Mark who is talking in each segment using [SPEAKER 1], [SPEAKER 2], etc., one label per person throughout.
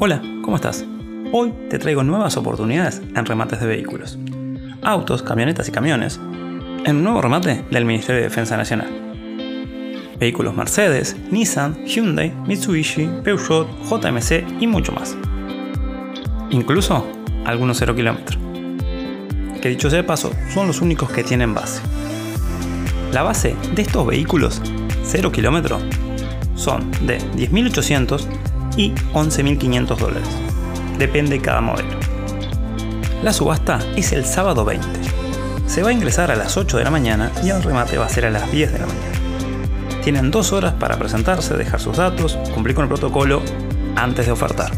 [SPEAKER 1] Hola, ¿cómo estás? Hoy te traigo nuevas oportunidades en remates de vehículos. Autos, camionetas y camiones en un nuevo remate del Ministerio de Defensa Nacional. Vehículos Mercedes, Nissan, Hyundai, Mitsubishi, Peugeot, JMC y mucho más. Incluso algunos 0 kilómetros. Que dicho sea de paso, son los únicos que tienen base. La base de estos vehículos 0 kilómetros son de 10.800 y 11.500 dólares. Depende cada modelo. La subasta es el sábado 20. Se va a ingresar a las 8 de la mañana y el remate va a ser a las 10 de la mañana. Tienen dos horas para presentarse, dejar sus datos, cumplir con el protocolo antes de ofertar.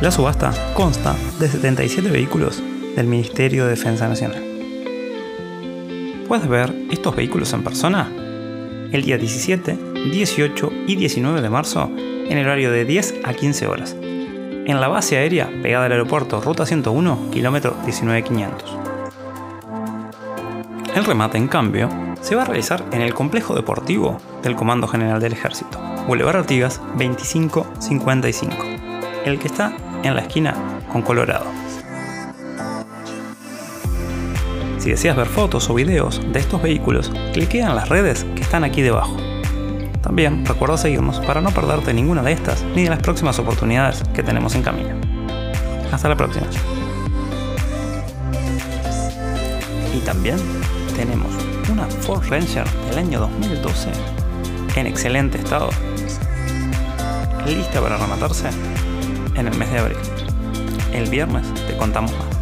[SPEAKER 1] La subasta consta de 77 vehículos del Ministerio de Defensa Nacional. ¿Puedes ver estos vehículos en persona? El día 17, 18 y 19 de marzo en el horario de 10 a 15 horas. En la base aérea pegada al aeropuerto Ruta 101, kilómetro 19500. El remate, en cambio, se va a realizar en el complejo deportivo del Comando General del Ejército, Boulevard Artigas 2555, el que está en la esquina con Colorado. Si deseas ver fotos o videos de estos vehículos, cliquea en las redes que están aquí debajo. También recuerda seguirnos para no perderte ninguna de estas ni de las próximas oportunidades que tenemos en camino. Hasta la próxima. Y también tenemos una Ford Ranger del año 2012 en excelente estado, lista para rematarse en el mes de abril. El viernes te contamos más.